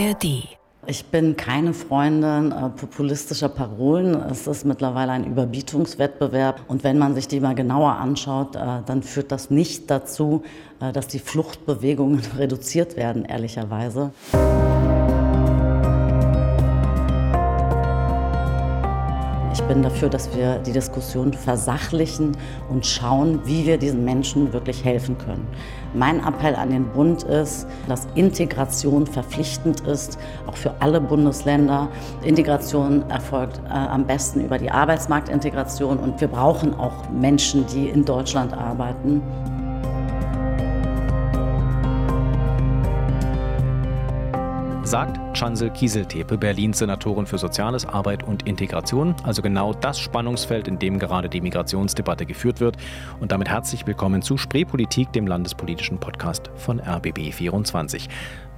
ARD. Ich bin keine Freundin äh, populistischer Parolen. Es ist mittlerweile ein Überbietungswettbewerb. Und wenn man sich die mal genauer anschaut, äh, dann führt das nicht dazu, äh, dass die Fluchtbewegungen reduziert werden, ehrlicherweise. Ich bin dafür, dass wir die Diskussion versachlichen und schauen, wie wir diesen Menschen wirklich helfen können. Mein Appell an den Bund ist, dass Integration verpflichtend ist, auch für alle Bundesländer. Integration erfolgt äh, am besten über die Arbeitsmarktintegration und wir brauchen auch Menschen, die in Deutschland arbeiten. Sagt Chansel Kieseltepe, Berlins Senatorin für Soziales, Arbeit und Integration. Also genau das Spannungsfeld, in dem gerade die Migrationsdebatte geführt wird. Und damit herzlich willkommen zu Spreepolitik, dem landespolitischen Podcast von RBB24.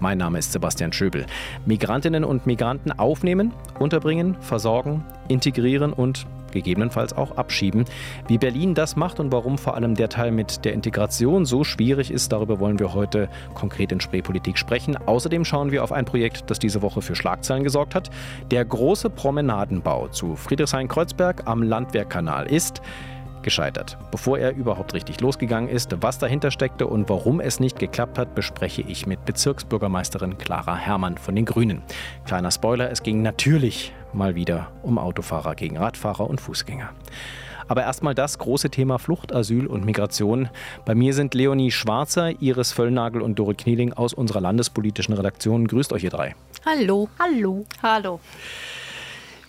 Mein Name ist Sebastian Schöbel. Migrantinnen und Migranten aufnehmen, unterbringen, versorgen, integrieren und gegebenenfalls auch abschieben. Wie Berlin das macht und warum vor allem der Teil mit der Integration so schwierig ist, darüber wollen wir heute konkret in Spreepolitik sprechen. Außerdem schauen wir auf ein Projekt, das diese Woche für Schlagzeilen gesorgt hat. Der große Promenadenbau zu Friedrichshain-Kreuzberg am Landwehrkanal ist gescheitert. Bevor er überhaupt richtig losgegangen ist, was dahinter steckte und warum es nicht geklappt hat, bespreche ich mit Bezirksbürgermeisterin Clara Herrmann von den Grünen. Kleiner Spoiler, es ging natürlich mal wieder um Autofahrer gegen Radfahrer und Fußgänger. Aber erstmal das große Thema Flucht, Asyl und Migration. Bei mir sind Leonie Schwarzer, Iris Völlnagel und Dore Knieling aus unserer landespolitischen Redaktion. Grüßt euch ihr drei. Hallo. Hallo. Hallo.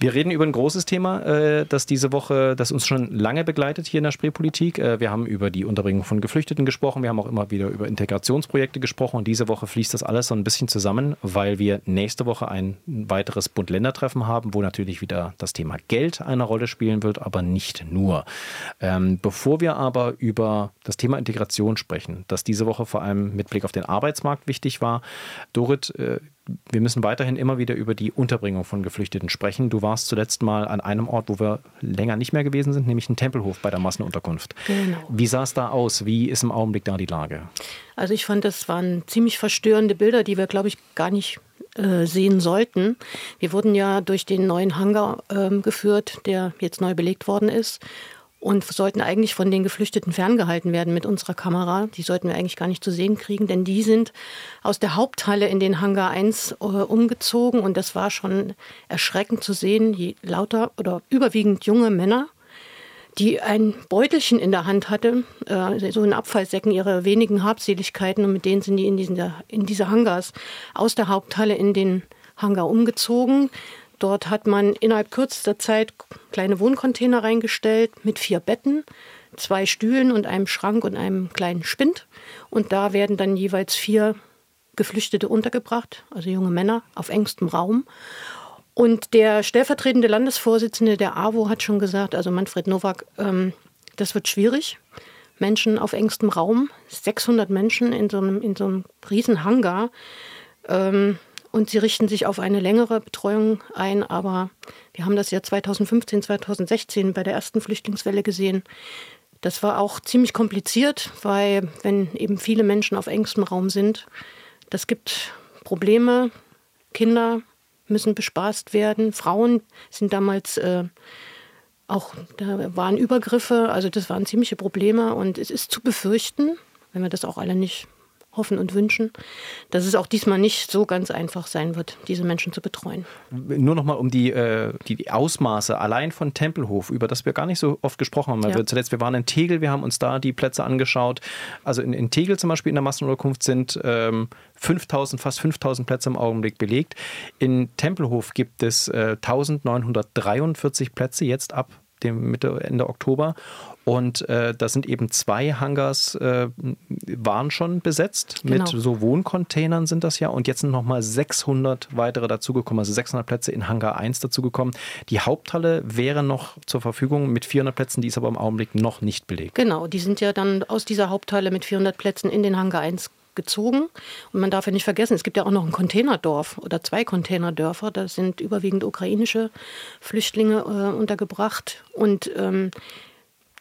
Wir reden über ein großes Thema, äh, das diese Woche, das uns schon lange begleitet hier in der Spreepolitik. Äh, wir haben über die Unterbringung von Geflüchteten gesprochen. Wir haben auch immer wieder über Integrationsprojekte gesprochen. Und diese Woche fließt das alles so ein bisschen zusammen, weil wir nächste Woche ein weiteres Bund-Länder-Treffen haben, wo natürlich wieder das Thema Geld eine Rolle spielen wird, aber nicht nur. Ähm, bevor wir aber über das Thema Integration sprechen, das diese Woche vor allem mit Blick auf den Arbeitsmarkt wichtig war, Dorit, äh, wir müssen weiterhin immer wieder über die Unterbringung von Geflüchteten sprechen. Du warst zuletzt mal an einem Ort, wo wir länger nicht mehr gewesen sind, nämlich in Tempelhof bei der Massenunterkunft. Genau. Wie sah es da aus? Wie ist im Augenblick da die Lage? Also ich fand, das waren ziemlich verstörende Bilder, die wir, glaube ich, gar nicht äh, sehen sollten. Wir wurden ja durch den neuen Hangar äh, geführt, der jetzt neu belegt worden ist und sollten eigentlich von den Geflüchteten ferngehalten werden mit unserer Kamera. Die sollten wir eigentlich gar nicht zu sehen kriegen, denn die sind aus der Haupthalle in den Hangar 1 äh, umgezogen und das war schon erschreckend zu sehen, je lauter oder überwiegend junge Männer, die ein Beutelchen in der Hand hatte, äh, so in Abfallsäcken ihre wenigen Habseligkeiten und mit denen sind die in, diesen, in diese Hangars aus der Haupthalle in den Hangar umgezogen. Dort hat man innerhalb kürzester Zeit kleine Wohncontainer reingestellt mit vier Betten, zwei Stühlen und einem Schrank und einem kleinen Spind. Und da werden dann jeweils vier Geflüchtete untergebracht, also junge Männer, auf engstem Raum. Und der stellvertretende Landesvorsitzende der AWO hat schon gesagt, also Manfred Nowak, ähm, das wird schwierig. Menschen auf engstem Raum, 600 Menschen in so einem, in so einem riesen Hangar. Ähm, und sie richten sich auf eine längere Betreuung ein. Aber wir haben das ja 2015, 2016 bei der ersten Flüchtlingswelle gesehen. Das war auch ziemlich kompliziert, weil wenn eben viele Menschen auf engstem Raum sind, das gibt Probleme. Kinder müssen bespaßt werden. Frauen sind damals äh, auch, da waren Übergriffe, also das waren ziemliche Probleme und es ist zu befürchten, wenn wir das auch alle nicht hoffen und wünschen, dass es auch diesmal nicht so ganz einfach sein wird, diese Menschen zu betreuen. Nur noch mal um die, äh, die Ausmaße allein von Tempelhof, über das wir gar nicht so oft gesprochen haben. Ja. Wir zuletzt, wir waren in Tegel, wir haben uns da die Plätze angeschaut. Also in, in Tegel zum Beispiel in der Massenunterkunft sind ähm, 5000, fast 5000 Plätze im Augenblick belegt. In Tempelhof gibt es äh, 1943 Plätze jetzt ab dem Mitte, Ende Oktober. Und äh, da sind eben zwei Hangars, äh, waren schon besetzt. Genau. Mit so Wohncontainern sind das ja. Und jetzt sind nochmal 600 weitere dazugekommen, also 600 Plätze in Hangar 1 dazugekommen. Die Haupthalle wäre noch zur Verfügung mit 400 Plätzen, die ist aber im Augenblick noch nicht belegt. Genau, die sind ja dann aus dieser Haupthalle mit 400 Plätzen in den Hangar 1 gezogen. Und man darf ja nicht vergessen, es gibt ja auch noch ein Containerdorf oder zwei Containerdörfer. Da sind überwiegend ukrainische Flüchtlinge äh, untergebracht. Und ähm,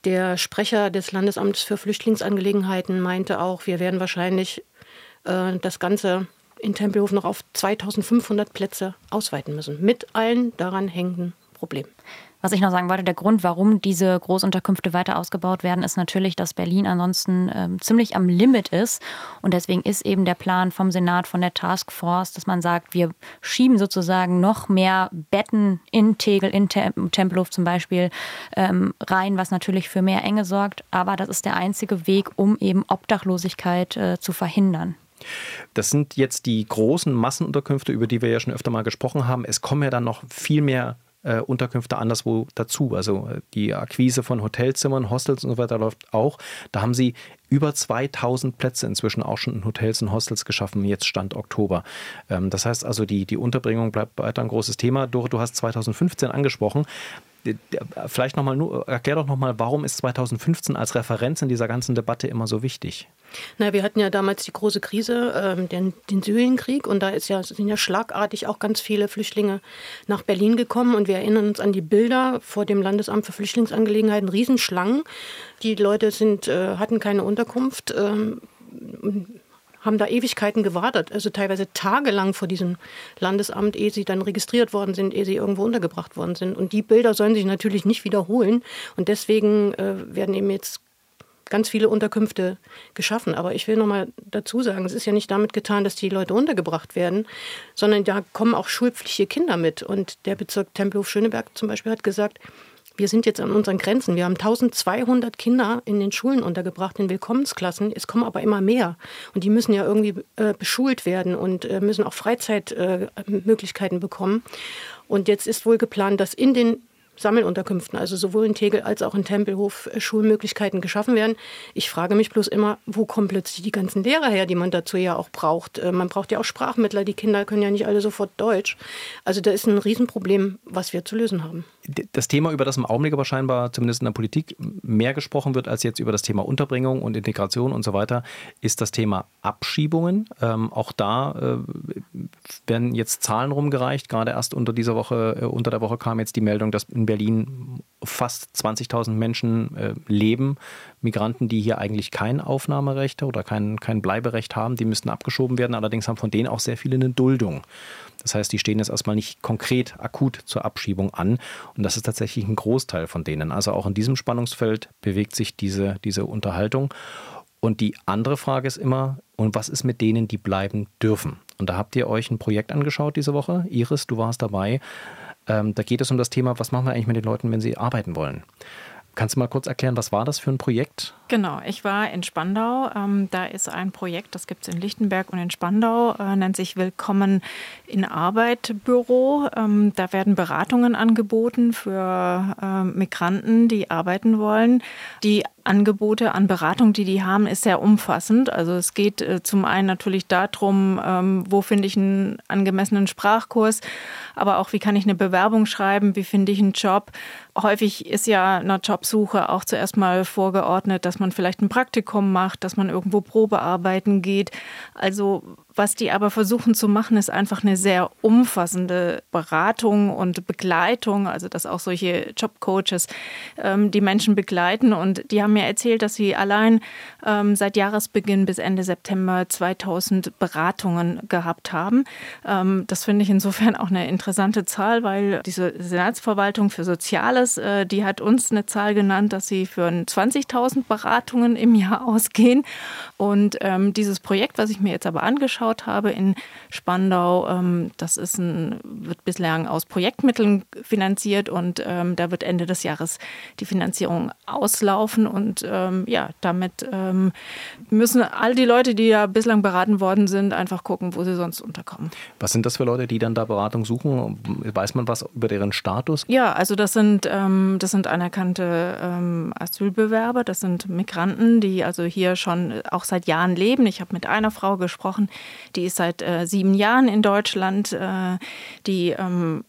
der Sprecher des Landesamts für Flüchtlingsangelegenheiten meinte auch, wir werden wahrscheinlich äh, das Ganze in Tempelhof noch auf 2500 Plätze ausweiten müssen, mit allen daran hängenden Problemen. Was ich noch sagen wollte, der Grund, warum diese Großunterkünfte weiter ausgebaut werden, ist natürlich, dass Berlin ansonsten ähm, ziemlich am Limit ist. Und deswegen ist eben der Plan vom Senat, von der Taskforce, dass man sagt, wir schieben sozusagen noch mehr Betten in Tegel, in Tempelhof zum Beispiel ähm, rein, was natürlich für mehr Enge sorgt. Aber das ist der einzige Weg, um eben Obdachlosigkeit äh, zu verhindern. Das sind jetzt die großen Massenunterkünfte, über die wir ja schon öfter mal gesprochen haben. Es kommen ja dann noch viel mehr äh, Unterkünfte anderswo dazu. Also äh, die Akquise von Hotelzimmern, Hostels und so weiter läuft auch. Da haben sie über 2000 Plätze inzwischen auch schon in Hotels und Hostels geschaffen, jetzt Stand Oktober. Ähm, das heißt also, die, die Unterbringung bleibt weiter ein großes Thema. Dore, du hast 2015 angesprochen. Vielleicht nochmal, erklär doch nochmal, warum ist 2015 als Referenz in dieser ganzen Debatte immer so wichtig? Na, wir hatten ja damals die große Krise, äh, den, den Syrienkrieg, und da ist ja, sind ja schlagartig auch ganz viele Flüchtlinge nach Berlin gekommen. Und wir erinnern uns an die Bilder vor dem Landesamt für Flüchtlingsangelegenheiten, Riesenschlangen. Die Leute sind, äh, hatten keine Unterkunft. Ähm, haben da Ewigkeiten gewartet, also teilweise tagelang vor diesem Landesamt, ehe sie dann registriert worden sind, ehe sie irgendwo untergebracht worden sind. Und die Bilder sollen sich natürlich nicht wiederholen. Und deswegen äh, werden eben jetzt ganz viele Unterkünfte geschaffen. Aber ich will noch mal dazu sagen, es ist ja nicht damit getan, dass die Leute untergebracht werden, sondern da kommen auch schulpflichtige Kinder mit. Und der Bezirk Tempelhof-Schöneberg zum Beispiel hat gesagt, wir sind jetzt an unseren Grenzen. Wir haben 1200 Kinder in den Schulen untergebracht, in Willkommensklassen. Es kommen aber immer mehr. Und die müssen ja irgendwie äh, beschult werden und äh, müssen auch Freizeitmöglichkeiten äh, bekommen. Und jetzt ist wohl geplant, dass in den Sammelunterkünften, also sowohl in Tegel als auch in Tempelhof, äh, Schulmöglichkeiten geschaffen werden. Ich frage mich bloß immer, wo kommen plötzlich die ganzen Lehrer her, die man dazu ja auch braucht? Äh, man braucht ja auch Sprachmittler, die Kinder können ja nicht alle sofort Deutsch. Also da ist ein Riesenproblem, was wir zu lösen haben. Das Thema, über das im Augenblick aber scheinbar zumindest in der Politik mehr gesprochen wird als jetzt über das Thema Unterbringung und Integration und so weiter, ist das Thema Abschiebungen. Ähm, auch da äh, werden jetzt Zahlen rumgereicht. Gerade erst unter dieser Woche, äh, unter der Woche kam jetzt die Meldung, dass in Berlin fast 20.000 Menschen äh, leben, Migranten, die hier eigentlich kein Aufnahmerecht oder kein, kein Bleiberecht haben, die müssten abgeschoben werden. Allerdings haben von denen auch sehr viele eine Duldung. Das heißt, die stehen jetzt erstmal nicht konkret akut zur Abschiebung an. Und das ist tatsächlich ein Großteil von denen. Also auch in diesem Spannungsfeld bewegt sich diese, diese Unterhaltung. Und die andere Frage ist immer, und was ist mit denen, die bleiben dürfen? Und da habt ihr euch ein Projekt angeschaut diese Woche. Iris, du warst dabei. Ähm, da geht es um das Thema, was machen wir eigentlich mit den Leuten, wenn sie arbeiten wollen? Kannst du mal kurz erklären, was war das für ein Projekt? Genau, ich war in Spandau. Ähm, da ist ein Projekt, das gibt es in Lichtenberg und in Spandau, äh, nennt sich Willkommen in Arbeit Büro. Ähm, da werden Beratungen angeboten für äh, Migranten, die arbeiten wollen. Die Angebote an Beratung, die die haben, ist sehr umfassend. Also es geht äh, zum einen natürlich darum, ähm, wo finde ich einen angemessenen Sprachkurs, aber auch wie kann ich eine Bewerbung schreiben, wie finde ich einen Job. Häufig ist ja eine Jobsuche auch zuerst mal vorgeordnet, dass man vielleicht ein Praktikum macht, dass man irgendwo Probearbeiten geht. Also was die aber versuchen zu machen, ist einfach eine sehr umfassende Beratung und Begleitung, also dass auch solche Jobcoaches ähm, die Menschen begleiten. Und die haben mir erzählt, dass sie allein ähm, seit Jahresbeginn bis Ende September 2000 Beratungen gehabt haben. Ähm, das finde ich insofern auch eine interessante Zahl, weil diese Senatsverwaltung für Soziales, äh, die hat uns eine Zahl genannt, dass sie für 20.000 Beratungen im Jahr ausgehen. Und ähm, dieses Projekt, was ich mir jetzt aber angeschaut angeschaut habe in Spandau. Ähm, das ist ein, wird bislang aus Projektmitteln finanziert und ähm, da wird Ende des Jahres die Finanzierung auslaufen. Und ähm, ja, damit ähm, müssen all die Leute, die ja bislang beraten worden sind, einfach gucken, wo sie sonst unterkommen. Was sind das für Leute, die dann da Beratung suchen? Weiß man was über deren Status? Ja, also das sind, ähm, das sind anerkannte ähm, Asylbewerber, das sind Migranten, die also hier schon auch seit Jahren leben. Ich habe mit einer Frau gesprochen, die ist seit äh, sieben Jahren in Deutschland. Äh, die ähm,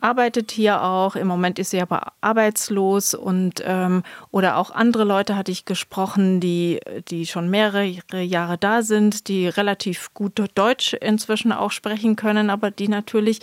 arbeitet hier auch. Im Moment ist sie aber arbeitslos und ähm, oder auch andere Leute hatte ich gesprochen, die, die schon mehrere Jahre da sind, die relativ gut Deutsch inzwischen auch sprechen können, aber die natürlich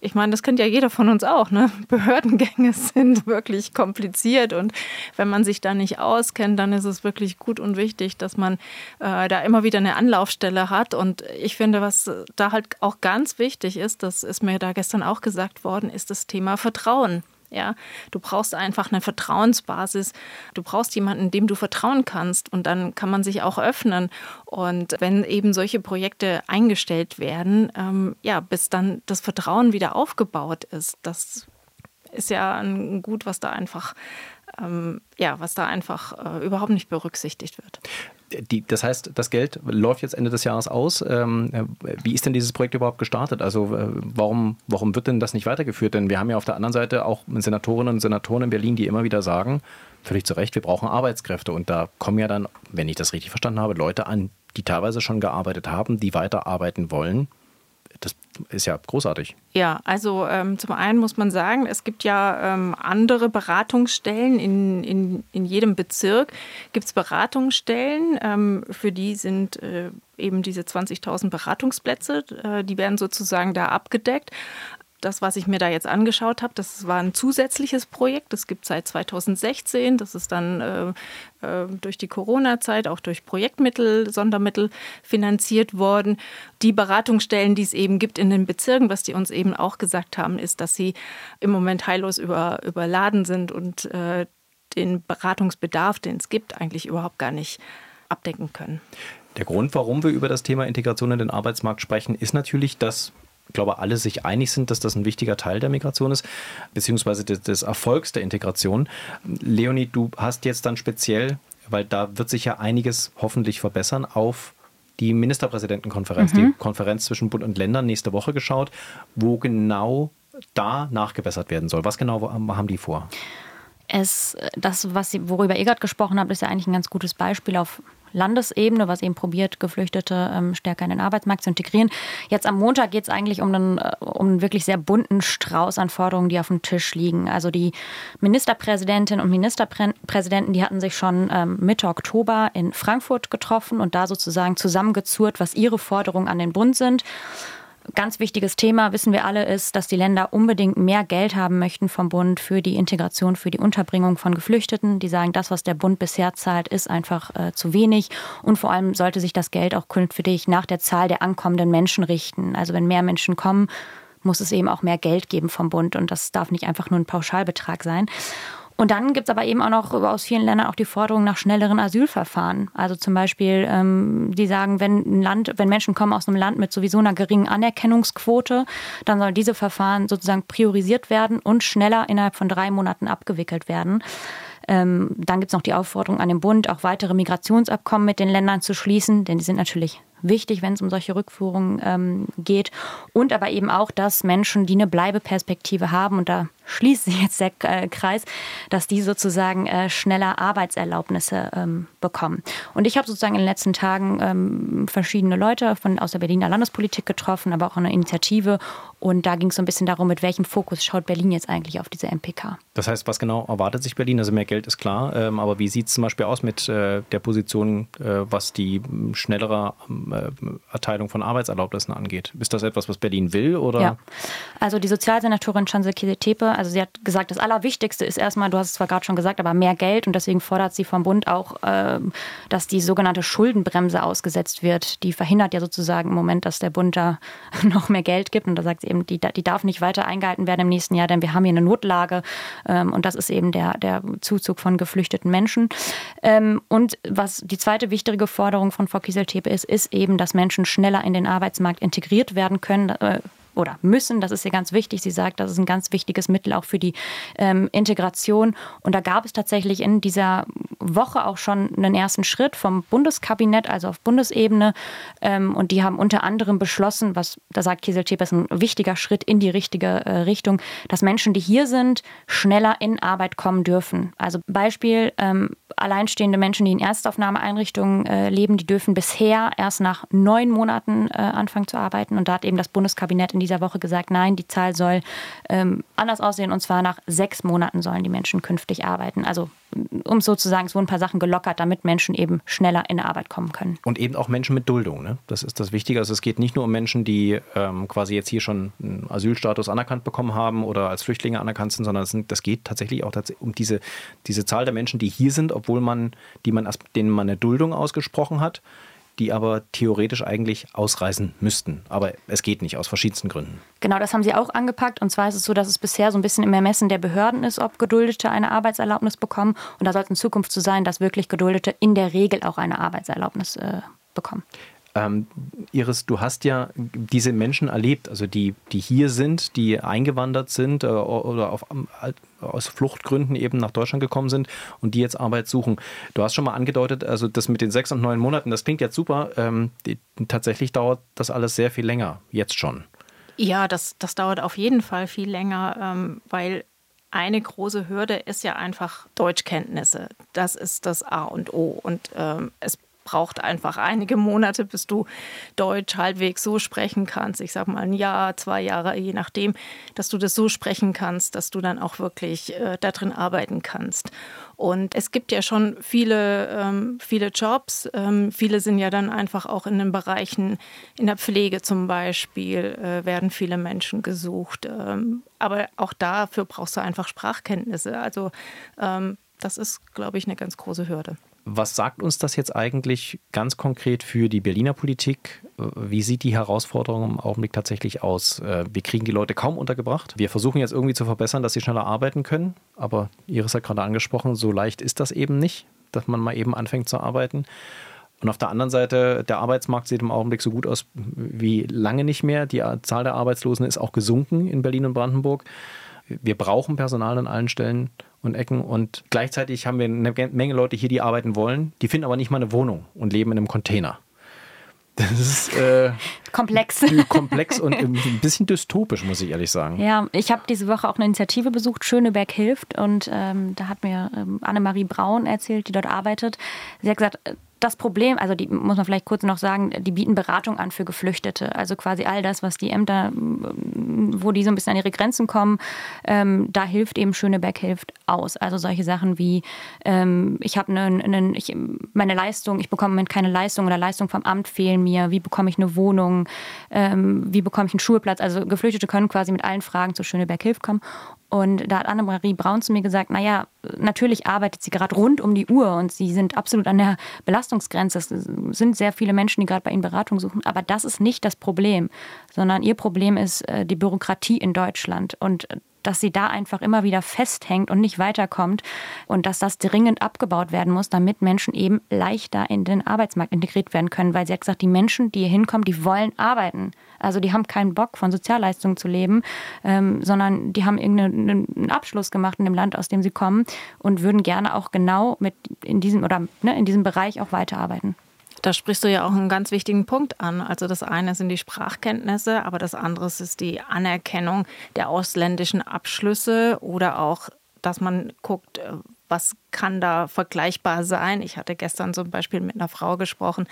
ich meine, das kennt ja jeder von uns auch. Ne? Behördengänge sind wirklich kompliziert und wenn man sich da nicht auskennt, dann ist es wirklich gut und wichtig, dass man äh, da immer wieder eine Anlaufstelle hat. Und ich finde, was da halt auch ganz wichtig ist, das ist mir da gestern auch gesagt worden, ist das Thema Vertrauen. Ja, du brauchst einfach eine Vertrauensbasis. Du brauchst jemanden, dem du vertrauen kannst und dann kann man sich auch öffnen. Und wenn eben solche Projekte eingestellt werden, ähm, ja, bis dann das Vertrauen wieder aufgebaut ist, das ist ja ein Gut, was da einfach ähm, ja, was da einfach äh, überhaupt nicht berücksichtigt wird. Die, das heißt, das Geld läuft jetzt Ende des Jahres aus. Ähm, wie ist denn dieses Projekt überhaupt gestartet? Also äh, warum, warum wird denn das nicht weitergeführt? Denn wir haben ja auf der anderen Seite auch Senatorinnen und Senatoren in Berlin, die immer wieder sagen, völlig zu Recht, wir brauchen Arbeitskräfte. Und da kommen ja dann, wenn ich das richtig verstanden habe, Leute an, die teilweise schon gearbeitet haben, die weiterarbeiten wollen das ist ja großartig. Ja, also ähm, zum einen muss man sagen, es gibt ja ähm, andere Beratungsstellen. In, in, in jedem Bezirk gibt es Beratungsstellen. Ähm, für die sind äh, eben diese 20.000 Beratungsplätze, äh, die werden sozusagen da abgedeckt das, was ich mir da jetzt angeschaut habe, das war ein zusätzliches Projekt. Das gibt es seit 2016. Das ist dann äh, äh, durch die Corona-Zeit auch durch Projektmittel, Sondermittel finanziert worden. Die Beratungsstellen, die es eben gibt in den Bezirken, was die uns eben auch gesagt haben, ist, dass sie im Moment heillos über, überladen sind und äh, den Beratungsbedarf, den es gibt, eigentlich überhaupt gar nicht abdecken können. Der Grund, warum wir über das Thema Integration in den Arbeitsmarkt sprechen, ist natürlich, dass glaube, alle sich einig sind, dass das ein wichtiger Teil der Migration ist, beziehungsweise des, des Erfolgs der Integration. Leonie, du hast jetzt dann speziell, weil da wird sich ja einiges hoffentlich verbessern, auf die Ministerpräsidentenkonferenz, mhm. die Konferenz zwischen Bund und Ländern nächste Woche geschaut, wo genau da nachgebessert werden soll. Was genau haben die vor? Es, das, was Sie, worüber ihr gerade gesprochen habt, ist ja eigentlich ein ganz gutes Beispiel auf Landesebene, was eben probiert, Geflüchtete ähm, stärker in den Arbeitsmarkt zu integrieren. Jetzt am Montag geht es eigentlich um einen, äh, um einen wirklich sehr bunten Strauß an Forderungen, die auf dem Tisch liegen. Also die Ministerpräsidentinnen und Ministerpräsidenten, die hatten sich schon ähm, Mitte Oktober in Frankfurt getroffen und da sozusagen zusammengezurrt, was ihre Forderungen an den Bund sind. Ganz wichtiges Thema, wissen wir alle, ist, dass die Länder unbedingt mehr Geld haben möchten vom Bund für die Integration, für die Unterbringung von Geflüchteten. Die sagen, das, was der Bund bisher zahlt, ist einfach äh, zu wenig. Und vor allem sollte sich das Geld auch künftig nach der Zahl der ankommenden Menschen richten. Also wenn mehr Menschen kommen, muss es eben auch mehr Geld geben vom Bund. Und das darf nicht einfach nur ein Pauschalbetrag sein. Und dann gibt es aber eben auch noch aus vielen Ländern auch die Forderung nach schnelleren Asylverfahren. Also zum Beispiel, ähm, die sagen, wenn ein Land, wenn Menschen kommen aus einem Land mit sowieso einer geringen Anerkennungsquote, dann sollen diese Verfahren sozusagen priorisiert werden und schneller innerhalb von drei Monaten abgewickelt werden. Ähm, dann gibt es noch die Aufforderung an den Bund, auch weitere Migrationsabkommen mit den Ländern zu schließen, denn die sind natürlich wichtig, wenn es um solche Rückführungen ähm, geht. Und aber eben auch, dass Menschen, die eine Bleibeperspektive haben, und da schließt sich jetzt der äh, Kreis, dass die sozusagen äh, schneller Arbeitserlaubnisse ähm, bekommen. Und ich habe sozusagen in den letzten Tagen ähm, verschiedene Leute von, aus der Berliner Landespolitik getroffen, aber auch eine Initiative. Und da ging es so ein bisschen darum, mit welchem Fokus schaut Berlin jetzt eigentlich auf diese MPK. Das heißt, was genau erwartet sich Berlin? Also mehr Geld ist klar, ähm, aber wie sieht es zum Beispiel aus mit äh, der Position, was die schnellere Erteilung von Arbeitserlaubnissen angeht? Ist das etwas, was Berlin will? Oder? Ja, also die Sozialsenatorin Chancel Tepe also sie hat gesagt, das Allerwichtigste ist erstmal, du hast es zwar gerade schon gesagt, aber mehr Geld und deswegen fordert sie vom Bund auch, ähm, dass die sogenannte Schuldenbremse ausgesetzt wird. Die verhindert ja sozusagen im Moment, dass der Bund da noch mehr Geld gibt und da sagt sie eben, die, die darf nicht weiter eingehalten werden im nächsten Jahr, denn wir haben hier eine Notlage ähm, und das ist eben der, der Zuzug von geflüchteten Menschen. Ähm, und was die zweite wichtige Forderung von Frau Kieseltepe ist, ist eben, dass Menschen schneller in den Arbeitsmarkt integriert werden können. Oder müssen. Das ist ja ganz wichtig. Sie sagt, das ist ein ganz wichtiges Mittel auch für die ähm, Integration. Und da gab es tatsächlich in dieser Woche auch schon einen ersten Schritt vom Bundeskabinett, also auf Bundesebene. Ähm, und die haben unter anderem beschlossen, was da sagt Kiesel ist ein wichtiger Schritt in die richtige äh, Richtung, dass Menschen, die hier sind, schneller in Arbeit kommen dürfen. Also Beispiel, ähm, alleinstehende Menschen, die in Erstaufnahmeeinrichtungen äh, leben, die dürfen bisher erst nach neun Monaten äh, anfangen zu arbeiten. Und da hat eben das Bundeskabinett in dieser Woche gesagt, nein, die Zahl soll ähm, anders aussehen und zwar nach sechs Monaten sollen die Menschen künftig arbeiten. Also um sozusagen, es wurden ein paar Sachen gelockert, damit Menschen eben schneller in Arbeit kommen können. Und eben auch Menschen mit Duldung. Ne? Das ist das Wichtige. Also es geht nicht nur um Menschen, die ähm, quasi jetzt hier schon einen Asylstatus anerkannt bekommen haben oder als Flüchtlinge anerkannt sind, sondern das geht tatsächlich auch um diese, diese Zahl der Menschen, die hier sind, obwohl man, die man, denen man eine Duldung ausgesprochen hat die aber theoretisch eigentlich ausreisen müssten. Aber es geht nicht, aus verschiedensten Gründen. Genau, das haben Sie auch angepackt. Und zwar ist es so, dass es bisher so ein bisschen im Ermessen der Behörden ist, ob Geduldete eine Arbeitserlaubnis bekommen. Und da soll es in Zukunft so sein, dass wirklich Geduldete in der Regel auch eine Arbeitserlaubnis äh, bekommen. Ähm, Iris, du hast ja diese Menschen erlebt, also die, die hier sind, die eingewandert sind äh, oder auf, aus Fluchtgründen eben nach Deutschland gekommen sind und die jetzt Arbeit suchen. Du hast schon mal angedeutet, also das mit den sechs und neun Monaten, das klingt jetzt super. Ähm, die, tatsächlich dauert das alles sehr viel länger, jetzt schon. Ja, das, das dauert auf jeden Fall viel länger, ähm, weil eine große Hürde ist ja einfach Deutschkenntnisse. Das ist das A und O. Und ähm, es braucht einfach einige Monate, bis du Deutsch halbwegs so sprechen kannst. Ich sage mal ein Jahr, zwei Jahre, je nachdem, dass du das so sprechen kannst, dass du dann auch wirklich äh, darin arbeiten kannst. Und es gibt ja schon viele, ähm, viele Jobs. Ähm, viele sind ja dann einfach auch in den Bereichen, in der Pflege zum Beispiel, äh, werden viele Menschen gesucht. Ähm, aber auch dafür brauchst du einfach Sprachkenntnisse. Also ähm, das ist, glaube ich, eine ganz große Hürde. Was sagt uns das jetzt eigentlich ganz konkret für die Berliner Politik? Wie sieht die Herausforderung im Augenblick tatsächlich aus? Äh, wir kriegen die Leute kaum untergebracht. Wir versuchen jetzt irgendwie zu verbessern, dass sie schneller arbeiten können. Aber Iris hat gerade angesprochen, so leicht ist das eben nicht, dass man mal eben anfängt zu arbeiten. Und auf der anderen Seite, der Arbeitsmarkt sieht im Augenblick so gut aus wie lange nicht mehr. Die Zahl der Arbeitslosen ist auch gesunken in Berlin und Brandenburg. Wir brauchen Personal an allen Stellen und Ecken. Und gleichzeitig haben wir eine Menge Leute hier, die arbeiten wollen, die finden aber nicht mal eine Wohnung und leben in einem Container. Das ist äh, komplex. komplex und ein bisschen dystopisch, muss ich ehrlich sagen. Ja, ich habe diese Woche auch eine Initiative besucht, Schöneberg hilft. Und ähm, da hat mir ähm, Annemarie Braun erzählt, die dort arbeitet. Sie hat gesagt, das Problem, also die muss man vielleicht kurz noch sagen, die bieten Beratung an für Geflüchtete. Also quasi all das, was die Ämter, wo die so ein bisschen an ihre Grenzen kommen, ähm, da hilft eben Schöneberg hilft aus. Also solche Sachen wie, ähm, ich habe eine, eine, ich, meine Leistung, ich bekomme keine Leistung oder Leistung vom Amt fehlen mir, wie bekomme ich eine Wohnung, ähm, wie bekomme ich einen Schulplatz. Also Geflüchtete können quasi mit allen Fragen zu Schöneberg hilft kommen. Und da hat Annemarie Braun zu mir gesagt, naja, natürlich arbeitet sie gerade rund um die Uhr und sie sind absolut an der Belastungsgrenze. Es sind sehr viele Menschen, die gerade bei ihnen Beratung suchen. Aber das ist nicht das Problem, sondern ihr Problem ist äh, die Bürokratie in Deutschland. Und dass sie da einfach immer wieder festhängt und nicht weiterkommt und dass das dringend abgebaut werden muss, damit Menschen eben leichter in den Arbeitsmarkt integriert werden können. Weil sie hat gesagt, die Menschen, die hier hinkommen, die wollen arbeiten. Also die haben keinen Bock, von Sozialleistungen zu leben, ähm, sondern die haben irgendeinen Abschluss gemacht in dem Land, aus dem sie kommen und würden gerne auch genau mit in diesem oder ne, in diesem Bereich auch weiterarbeiten. Da sprichst du ja auch einen ganz wichtigen Punkt an. Also das eine sind die Sprachkenntnisse, aber das andere ist die Anerkennung der ausländischen Abschlüsse oder auch, dass man guckt, äh, was kann da vergleichbar sein? Ich hatte gestern zum Beispiel mit einer Frau gesprochen,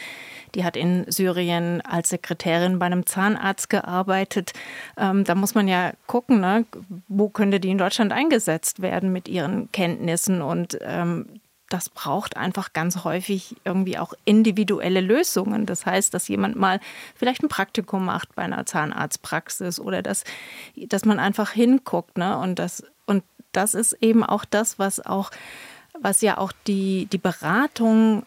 die hat in Syrien als Sekretärin bei einem Zahnarzt gearbeitet. Ähm, da muss man ja gucken, ne? wo könnte die in Deutschland eingesetzt werden mit ihren Kenntnissen. Und ähm, das braucht einfach ganz häufig irgendwie auch individuelle Lösungen. Das heißt, dass jemand mal vielleicht ein Praktikum macht bei einer Zahnarztpraxis oder dass, dass man einfach hinguckt. Ne? Und, das, das ist eben auch das, was auch, was ja auch die, die Beratung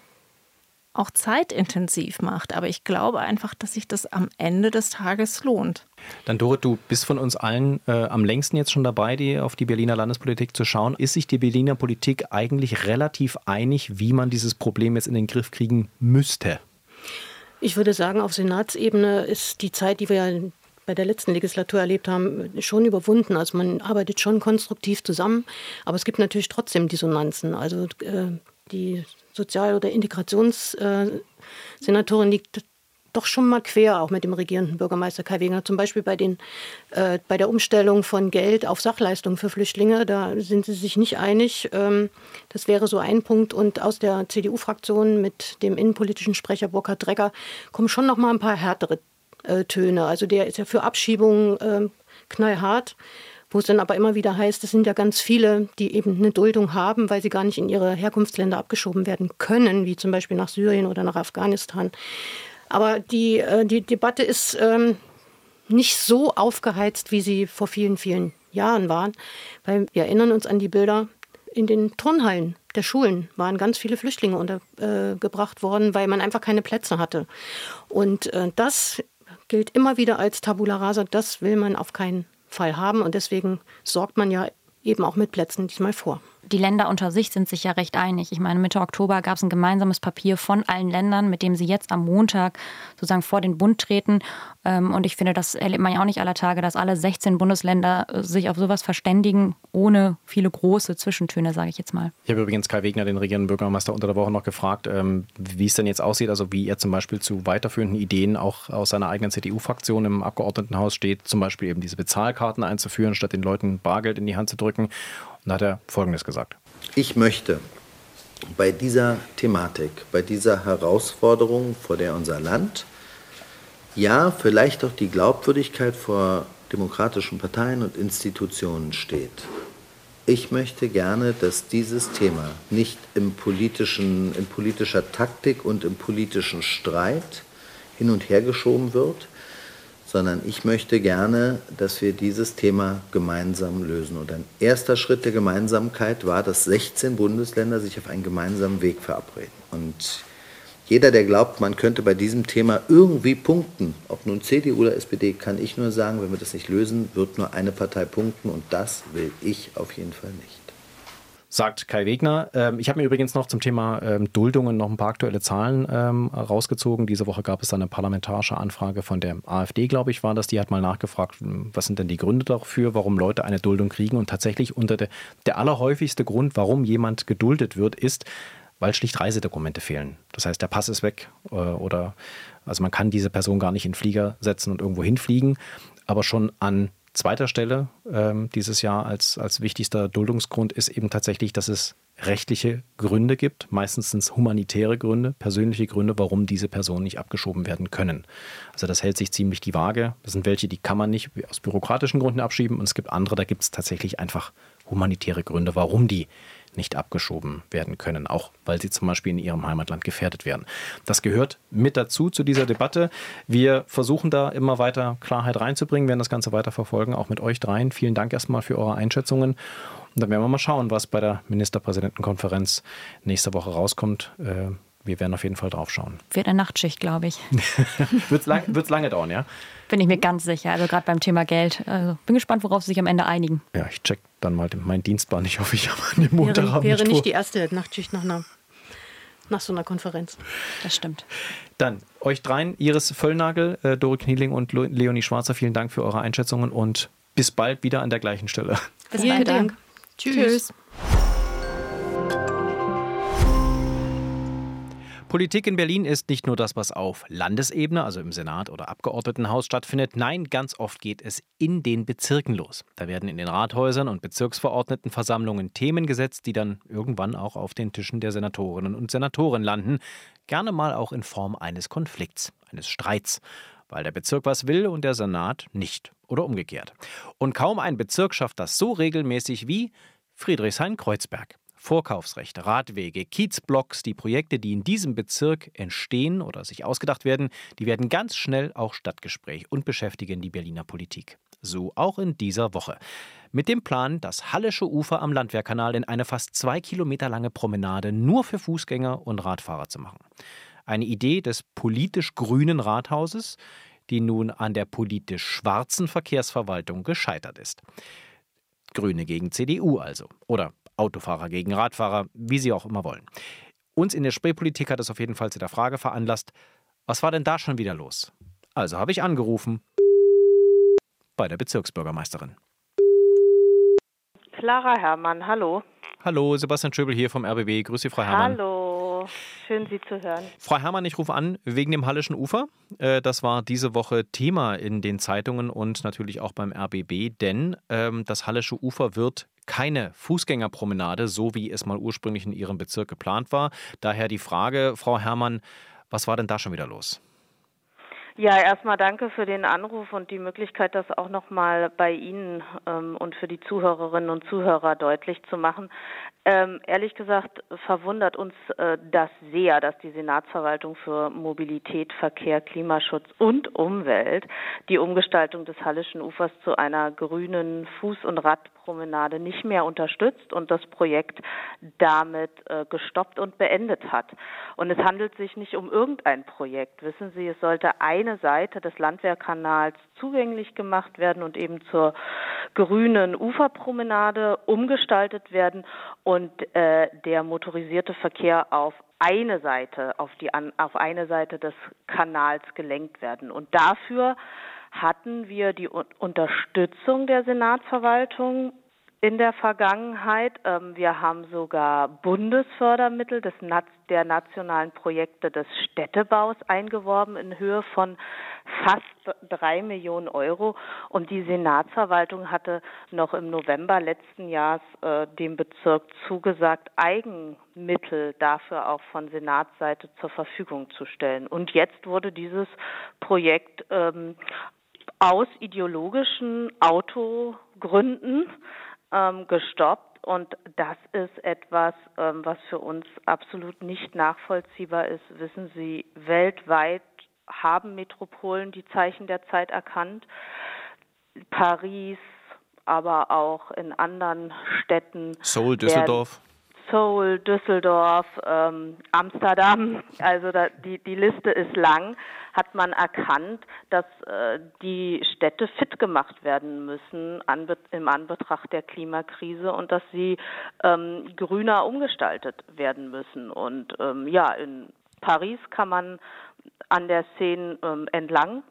auch zeitintensiv macht. Aber ich glaube einfach, dass sich das am Ende des Tages lohnt. Dann Dorit, du bist von uns allen äh, am längsten jetzt schon dabei, die, auf die Berliner Landespolitik zu schauen. Ist sich die Berliner Politik eigentlich relativ einig, wie man dieses Problem jetzt in den Griff kriegen müsste? Ich würde sagen, auf Senatsebene ist die Zeit, die wir ja bei der letzten Legislatur erlebt haben, schon überwunden. Also man arbeitet schon konstruktiv zusammen, aber es gibt natürlich trotzdem Dissonanzen. Also äh, die Sozial- oder Integrationssenatorin liegt doch schon mal quer, auch mit dem regierenden Bürgermeister Kai Wegener. Zum Beispiel bei, den, äh, bei der Umstellung von Geld auf Sachleistungen für Flüchtlinge. Da sind sie sich nicht einig. Ähm, das wäre so ein Punkt. Und aus der CDU-Fraktion mit dem innenpolitischen Sprecher Burkhard Drecker kommen schon noch mal ein paar härtere Töne. Also der ist ja für Abschiebungen äh, knallhart wo es dann aber immer wieder heißt, es sind ja ganz viele, die eben eine Duldung haben, weil sie gar nicht in ihre Herkunftsländer abgeschoben werden können, wie zum Beispiel nach Syrien oder nach Afghanistan. Aber die, äh, die Debatte ist ähm, nicht so aufgeheizt, wie sie vor vielen, vielen Jahren waren, weil wir erinnern uns an die Bilder in den Turnhallen der Schulen waren ganz viele Flüchtlinge untergebracht äh, worden, weil man einfach keine Plätze hatte. Und äh, das gilt immer wieder als Tabula rasa. Das will man auf keinen Fall haben und deswegen sorgt man ja eben auch mit Plätzen diesmal vor die Länder unter sich sind sich ja recht einig. Ich meine, Mitte Oktober gab es ein gemeinsames Papier von allen Ländern, mit dem sie jetzt am Montag sozusagen vor den Bund treten. Ähm, und ich finde, das erlebt man ja auch nicht aller Tage, dass alle 16 Bundesländer äh, sich auf sowas verständigen, ohne viele große Zwischentöne, sage ich jetzt mal. Ich habe übrigens Kai Wegner, den regierenden Bürgermeister, unter der Woche noch gefragt, ähm, wie es denn jetzt aussieht, also wie er zum Beispiel zu weiterführenden Ideen auch aus seiner eigenen CDU-Fraktion im Abgeordnetenhaus steht, zum Beispiel eben diese Bezahlkarten einzuführen, statt den Leuten Bargeld in die Hand zu drücken. Und da hat er Folgendes gesagt. Ich möchte bei dieser Thematik, bei dieser Herausforderung, vor der unser Land, ja, vielleicht auch die Glaubwürdigkeit vor demokratischen Parteien und Institutionen steht. Ich möchte gerne, dass dieses Thema nicht im politischen, in politischer Taktik und im politischen Streit hin und her geschoben wird, sondern ich möchte gerne, dass wir dieses Thema gemeinsam lösen. Und ein erster Schritt der Gemeinsamkeit war, dass 16 Bundesländer sich auf einen gemeinsamen Weg verabreden. Und jeder, der glaubt, man könnte bei diesem Thema irgendwie punkten, ob nun CDU oder SPD, kann ich nur sagen, wenn wir das nicht lösen, wird nur eine Partei punkten und das will ich auf jeden Fall nicht sagt Kai Wegner. Ähm, ich habe mir übrigens noch zum Thema ähm, Duldungen noch ein paar aktuelle Zahlen ähm, rausgezogen. Diese Woche gab es eine parlamentarische Anfrage von der AfD, glaube ich, war das. Die hat mal nachgefragt, was sind denn die Gründe dafür, warum Leute eine Duldung kriegen. Und tatsächlich unter der, der allerhäufigste Grund, warum jemand geduldet wird, ist, weil schlicht Reisedokumente fehlen. Das heißt, der Pass ist weg äh, oder also man kann diese Person gar nicht in den Flieger setzen und irgendwo hinfliegen. Aber schon an zweiter Stelle ähm, dieses Jahr als, als wichtigster Duldungsgrund ist eben tatsächlich, dass es rechtliche Gründe gibt. Meistens sind es humanitäre Gründe, persönliche Gründe, warum diese Personen nicht abgeschoben werden können. Also das hält sich ziemlich die Waage. Das sind welche, die kann man nicht aus bürokratischen Gründen abschieben und es gibt andere, da gibt es tatsächlich einfach humanitäre Gründe, warum die nicht abgeschoben werden können, auch weil sie zum Beispiel in ihrem Heimatland gefährdet werden. Das gehört mit dazu zu dieser Debatte. Wir versuchen da immer weiter Klarheit reinzubringen, werden das Ganze weiter verfolgen, auch mit euch dreien. Vielen Dank erstmal für eure Einschätzungen. Und dann werden wir mal schauen, was bei der Ministerpräsidentenkonferenz nächste Woche rauskommt. Äh, wir werden auf jeden Fall drauf schauen. Wird eine Nachtschicht, glaube ich. Wird es lang, lange dauern, ja? Bin ich mir ganz sicher. Also gerade beim Thema Geld. Also bin gespannt, worauf sie sich am Ende einigen. Ja, ich check dann mal meinen Dienstplan. Ich hoffe, ich habe an dem Montag Wäre, wäre nicht, die erste Nachtschicht nach, einer, nach so einer Konferenz. Das stimmt. Dann euch dreien, Iris Völlnagel, äh, Dore Knieling und Leonie Schwarzer, vielen Dank für eure Einschätzungen und bis bald wieder an der gleichen Stelle. Bis vielen Dank. Tschüss. Tschüss. Politik in Berlin ist nicht nur das, was auf Landesebene, also im Senat oder Abgeordnetenhaus stattfindet. Nein, ganz oft geht es in den Bezirken los. Da werden in den Rathäusern und Bezirksverordnetenversammlungen Themen gesetzt, die dann irgendwann auch auf den Tischen der Senatorinnen und Senatoren landen. Gerne mal auch in Form eines Konflikts, eines Streits weil der Bezirk was will und der Senat nicht oder umgekehrt. Und kaum ein Bezirk schafft das so regelmäßig wie Friedrichshain-Kreuzberg. Vorkaufsrecht, Radwege, Kiezblocks, die Projekte, die in diesem Bezirk entstehen oder sich ausgedacht werden, die werden ganz schnell auch Stadtgespräch und beschäftigen die Berliner Politik. So auch in dieser Woche. Mit dem Plan, das Hallische Ufer am Landwehrkanal in eine fast zwei Kilometer lange Promenade nur für Fußgänger und Radfahrer zu machen. Eine Idee des politisch grünen Rathauses, die nun an der politisch schwarzen Verkehrsverwaltung gescheitert ist. Grüne gegen CDU also. Oder Autofahrer gegen Radfahrer, wie sie auch immer wollen. Uns in der Spreepolitik hat es auf jeden Fall zu der Frage veranlasst, was war denn da schon wieder los? Also habe ich angerufen bei der Bezirksbürgermeisterin. Clara Herrmann, hallo. Hallo, Sebastian Schöbel hier vom RBB. Grüße Sie, Frau Herrmann. Hallo, schön Sie zu hören. Frau Herrmann, ich rufe an wegen dem Hallischen Ufer. Äh, das war diese Woche Thema in den Zeitungen und natürlich auch beim RBB, denn ähm, das Hallische Ufer wird keine Fußgängerpromenade, so wie es mal ursprünglich in Ihrem Bezirk geplant war. Daher die Frage, Frau Herrmann, was war denn da schon wieder los? Ja, erstmal danke für den Anruf und die Möglichkeit, das auch nochmal bei Ihnen ähm, und für die Zuhörerinnen und Zuhörer deutlich zu machen. Ähm, ehrlich gesagt verwundert uns äh, das sehr, dass die Senatsverwaltung für Mobilität, Verkehr, Klimaschutz und Umwelt die Umgestaltung des Hallischen Ufers zu einer grünen Fuß- und Radpromenade nicht mehr unterstützt und das Projekt damit äh, gestoppt und beendet hat. Und es handelt sich nicht um irgendein Projekt. Wissen Sie, es sollte eine Seite des Landwehrkanals zugänglich gemacht werden und eben zur grünen Uferpromenade umgestaltet werden und äh, der motorisierte Verkehr auf eine Seite, auf die auf eine Seite des Kanals gelenkt werden. Und dafür hatten wir die Unterstützung der Senatsverwaltung in der Vergangenheit. Ähm, wir haben sogar Bundesfördermittel des, der nationalen Projekte des Städtebaus eingeworben in Höhe von fast drei Millionen Euro. Und die Senatsverwaltung hatte noch im November letzten Jahres äh, dem Bezirk zugesagt, Eigenmittel dafür auch von Senatsseite zur Verfügung zu stellen. Und jetzt wurde dieses Projekt ähm, aus ideologischen Autogründen ähm, gestoppt. Und das ist etwas, ähm, was für uns absolut nicht nachvollziehbar ist. Wissen Sie, weltweit haben Metropolen die Zeichen der Zeit erkannt. Paris, aber auch in anderen Städten. Seoul, Düsseldorf. Seoul, Düsseldorf, ähm, Amsterdam, also da, die, die Liste ist lang, hat man erkannt, dass äh, die Städte fit gemacht werden müssen an, im Anbetracht der Klimakrise und dass sie ähm, grüner umgestaltet werden müssen. Und ähm, ja, in Paris kann man an der Seine ähm, entlang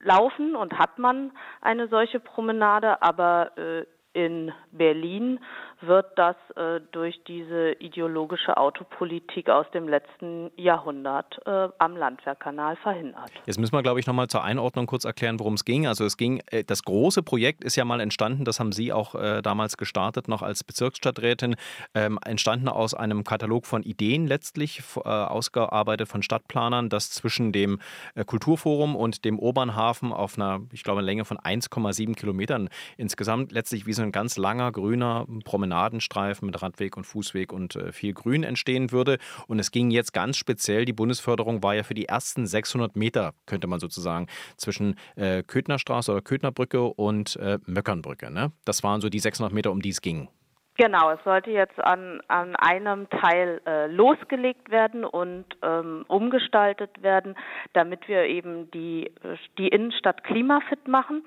laufen und hat man eine solche Promenade, aber äh, in Berlin wird das äh, durch diese ideologische Autopolitik aus dem letzten Jahrhundert äh, am Landwehrkanal verhindert. Jetzt müssen wir, glaube ich, nochmal zur Einordnung kurz erklären, worum es ging. Also es ging, äh, das große Projekt ist ja mal entstanden, das haben Sie auch äh, damals gestartet, noch als Bezirksstadträtin, ähm, entstanden aus einem Katalog von Ideen letztlich, äh, ausgearbeitet von Stadtplanern, das zwischen dem äh, Kulturforum und dem Obernhafen auf einer, ich glaube, Länge von 1,7 Kilometern insgesamt letztlich wie so ein ganz langer grüner Promenade Promenadenstreifen mit Radweg und Fußweg und äh, viel Grün entstehen würde. Und es ging jetzt ganz speziell, die Bundesförderung war ja für die ersten 600 Meter, könnte man sozusagen, zwischen äh, Köthnerstraße oder Köthnerbrücke und äh, Möckernbrücke. Ne? Das waren so die 600 Meter, um die es ging. Genau, es sollte jetzt an, an einem Teil äh, losgelegt werden und ähm, umgestaltet werden, damit wir eben die, die Innenstadt klimafit machen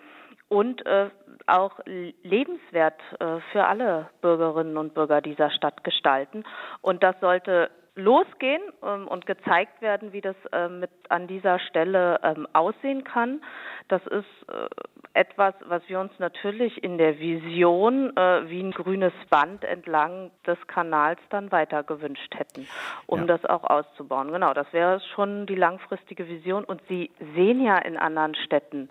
und äh, auch lebenswert äh, für alle Bürgerinnen und Bürger dieser Stadt gestalten. Und das sollte losgehen ähm, und gezeigt werden, wie das äh, mit an dieser Stelle ähm, aussehen kann. Das ist äh, etwas, was wir uns natürlich in der Vision äh, wie ein grünes Band entlang des Kanals dann weiter gewünscht hätten, um ja. das auch auszubauen. Genau, das wäre schon die langfristige Vision. Und Sie sehen ja in anderen Städten,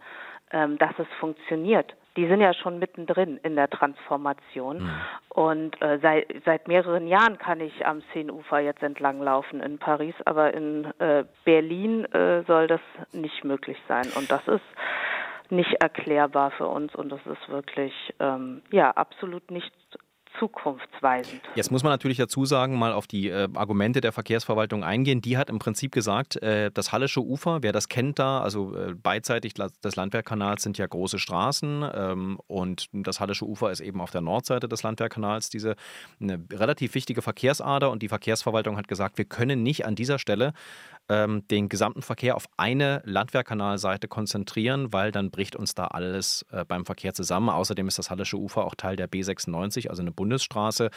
ähm, dass es funktioniert. Die sind ja schon mittendrin in der Transformation. Mhm. Und äh, seit, seit mehreren Jahren kann ich am Seenufer jetzt entlanglaufen in Paris, aber in äh, Berlin äh, soll das nicht möglich sein. Und das ist nicht erklärbar für uns und das ist wirklich ähm, ja absolut nicht zukunftsweisend. Jetzt muss man natürlich dazu sagen, mal auf die äh, Argumente der Verkehrsverwaltung eingehen. Die hat im Prinzip gesagt, äh, das Hallische Ufer, wer das kennt da, also äh, beidseitig des Landwehrkanals sind ja große Straßen ähm, und das Hallische Ufer ist eben auf der Nordseite des Landwehrkanals diese eine relativ wichtige Verkehrsader und die Verkehrsverwaltung hat gesagt, wir können nicht an dieser Stelle ähm, den gesamten Verkehr auf eine Landwehrkanalseite konzentrieren, weil dann bricht uns da alles äh, beim Verkehr zusammen. Außerdem ist das Hallische Ufer auch Teil der B96, also eine Bundesstraße.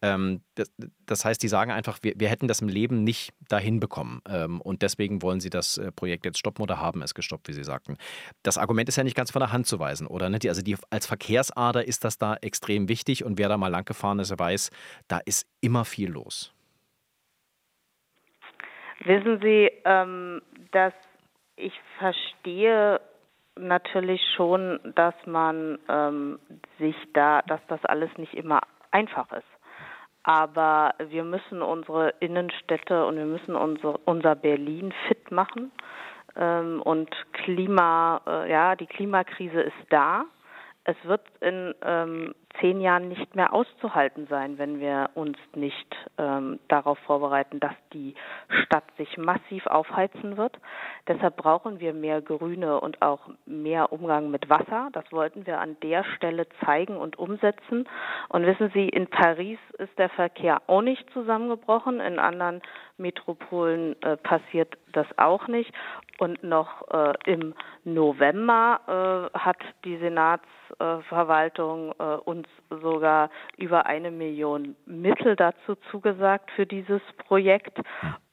Ähm, das, das, heißt, die sagen einfach, wir, wir, hätten das im Leben nicht dahin bekommen. Ähm, und deswegen wollen sie das äh, Projekt jetzt stoppen oder haben es gestoppt, wie sie sagten. Das Argument ist ja nicht ganz von der Hand zu weisen, oder? Ne? Also die, als Verkehrsader ist das da extrem wichtig und wer da mal lang gefahren ist, weiß, da ist immer viel los. Wissen Sie, ähm, dass ich verstehe natürlich schon, dass man ähm, sich da, dass das alles nicht immer einfach ist. Aber wir müssen unsere Innenstädte und wir müssen unser, unser Berlin fit machen. ähm, und Klima, äh, ja, die Klimakrise ist da. Es wird in ähm, zehn Jahren nicht mehr auszuhalten sein, wenn wir uns nicht ähm, darauf vorbereiten, dass die Stadt sich massiv aufheizen wird. Deshalb brauchen wir mehr Grüne und auch mehr Umgang mit Wasser. Das wollten wir an der Stelle zeigen und umsetzen. Und wissen Sie, in Paris ist der Verkehr auch nicht zusammengebrochen. In anderen Metropolen äh, passiert das auch nicht. Und noch äh, im November äh, hat die Senatsverwaltung äh, uns sogar über eine Million Mittel dazu zugesagt für dieses Projekt.